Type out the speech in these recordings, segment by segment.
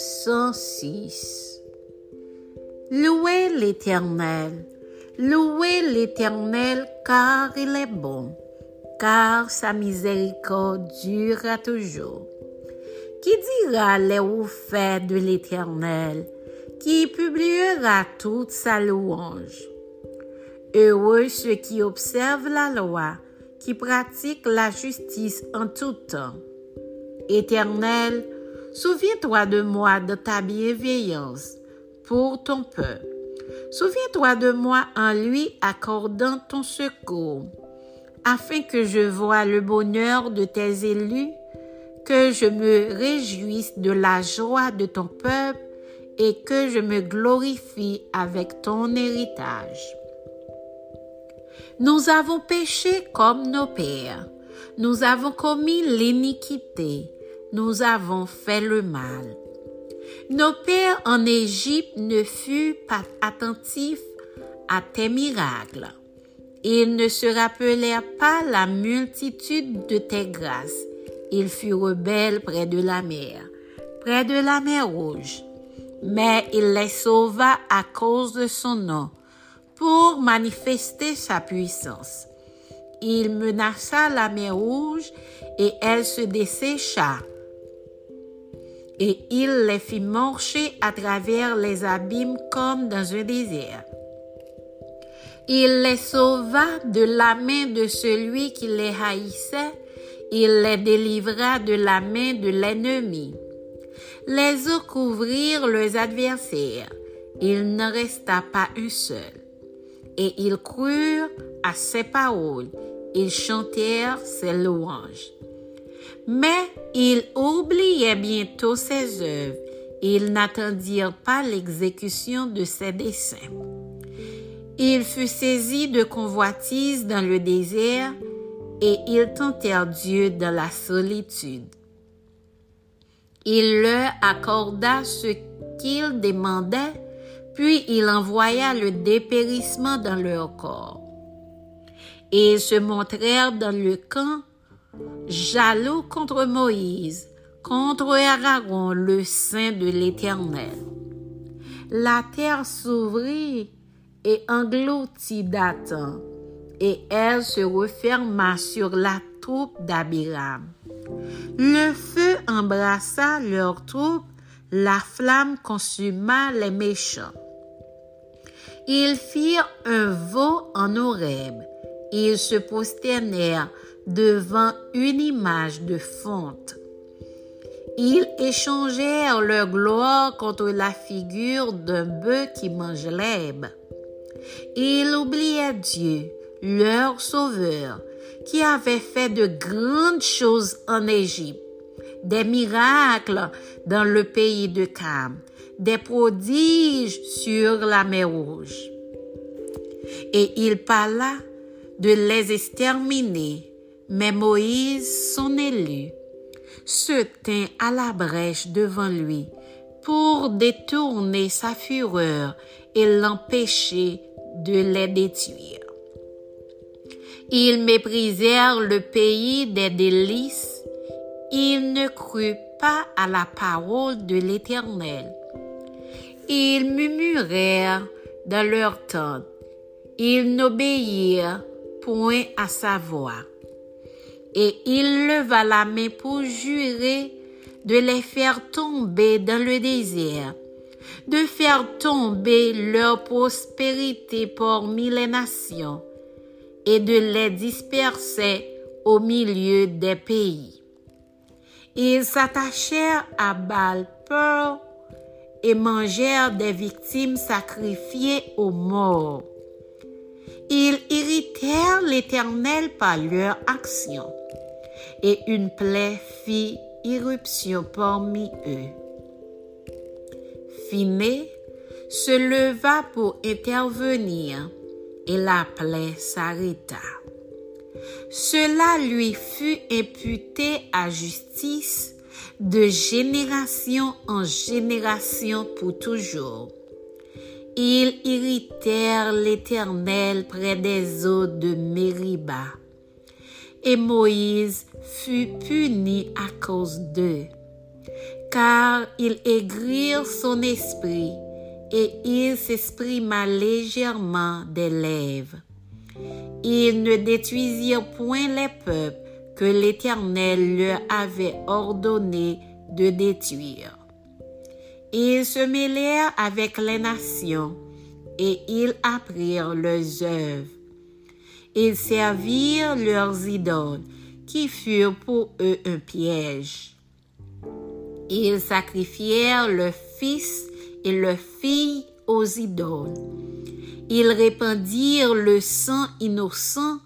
106. Louez l'Éternel, louez l'Éternel car il est bon, car sa miséricorde durera toujours. Qui dira les hauts faits de l'Éternel, qui publiera toute sa louange? Heureux ceux qui observent la loi, qui pratiquent la justice en tout temps. Éternel, souviens-toi de moi de ta bienveillance pour ton peuple. Souviens-toi de moi en lui accordant ton secours, afin que je voie le bonheur de tes élus, que je me réjouisse de la joie de ton peuple et que je me glorifie avec ton héritage. Nous avons péché comme nos pères. Nous avons commis l'iniquité. Nous avons fait le mal. Nos pères en Égypte ne furent pas attentifs à tes miracles. Ils ne se rappelèrent pas la multitude de tes grâces. Ils furent rebelles près de la mer, près de la mer rouge. Mais il les sauva à cause de son nom pour manifester sa puissance. Il menaça la mer rouge et elle se dessécha. Et il les fit marcher à travers les abîmes comme dans un désert. Il les sauva de la main de celui qui les haïssait. Il les délivra de la main de l'ennemi. Les eaux couvrirent leurs adversaires. Il ne resta pas un seul et ils crurent à ses paroles, ils chantèrent ses louanges. Mais ils oubliaient bientôt ses œuvres, ils n'attendirent pas l'exécution de ses desseins. Il fut saisi de convoitise dans le désert, et ils tentèrent Dieu dans la solitude. Il leur accorda ce qu'ils demandaient, puis il envoya le dépérissement dans leur corps. Et ils se montrèrent dans le camp, jaloux contre Moïse, contre Aaron, le saint de l'Éternel. La terre s'ouvrit et engloutit Dathan, et elle se referma sur la troupe d'Abiram. Le feu embrassa leur troupe, la flamme consuma les méchants. Ils firent un veau en Horeb. Ils se prosternèrent devant une image de fonte. Ils échangèrent leur gloire contre la figure d'un bœuf qui mange l'herbe. Ils oubliaient Dieu, leur sauveur, qui avait fait de grandes choses en Égypte, des miracles dans le pays de Cam, des prodiges sur la mer Rouge. Et il parla de les exterminer, mais Moïse, son élu, se tint à la brèche devant lui pour détourner sa fureur et l'empêcher de les détruire. Ils méprisèrent le pays des délices, ils ne crurent pas à la parole de l'Éternel. Ils murmurèrent dans leur tente. Ils n'obéirent point à sa voix. Et il leva la main pour jurer de les faire tomber dans le désert, de faire tomber leur prospérité parmi les nations et de les disperser au milieu des pays. Ils s'attachèrent à Baal et mangèrent des victimes sacrifiées aux morts. Ils irritèrent l'Éternel par leur action, et une plaie fit irruption parmi eux. Finé se leva pour intervenir, et la plaie s'arrêta. Cela lui fut imputé à justice de génération en génération pour toujours. Ils irritèrent l'Éternel près des eaux de Mériba. Et Moïse fut puni à cause d'eux, car ils aigrirent son esprit, et il s'exprima légèrement des lèvres. Ils ne détruisirent point les peuples que l'Éternel leur avait ordonné de détruire. Ils se mêlèrent avec les nations, et ils apprirent leurs œuvres. Ils servirent leurs idoles, qui furent pour eux un piège. Ils sacrifièrent leurs fils et leurs filles aux idoles. Ils répandirent le sang innocent,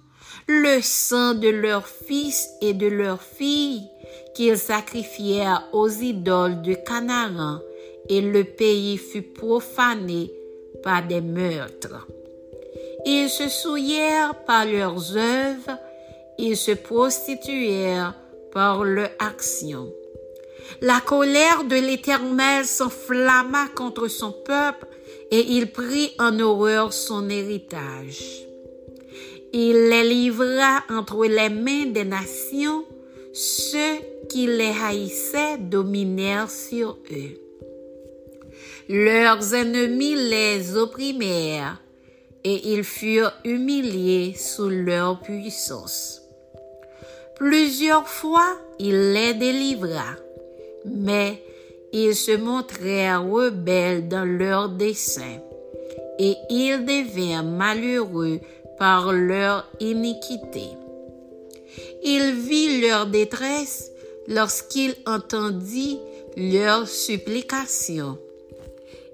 le sang de leurs fils et de leurs filles, qu'ils sacrifièrent aux idoles de Canaan, et le pays fut profané par des meurtres. Ils se souillèrent par leurs œuvres, ils se prostituèrent par leur action. La colère de l'Éternel s'enflamma contre son peuple et il prit en horreur son héritage. Il les livra entre les mains des nations, ceux qui les haïssaient dominèrent sur eux. Leurs ennemis les opprimèrent et ils furent humiliés sous leur puissance. Plusieurs fois il les délivra, mais ils se montrèrent rebelles dans leurs desseins, et ils devinrent malheureux par leur iniquité. Il vit leur détresse lorsqu'il entendit leurs supplications.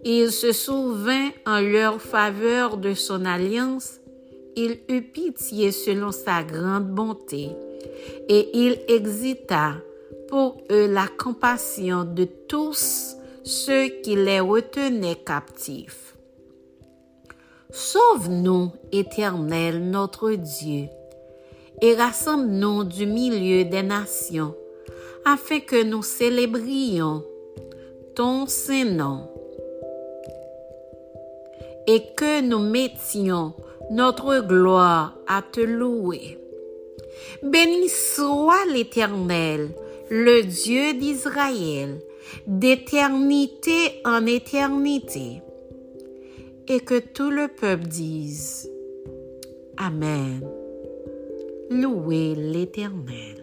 Il se souvint en leur faveur de son alliance, il eut pitié selon sa grande bonté. Et il exita pour eux la compassion de tous ceux qui les retenaient captifs. Sauve-nous, Éternel notre Dieu, et rassemble-nous du milieu des nations, afin que nous célébrions ton Saint-Nom, et que nous mettions notre gloire à te louer. Béni soit l'Éternel, le Dieu d'Israël, d'éternité en éternité. Et que tout le peuple dise Amen. Louez l'Éternel.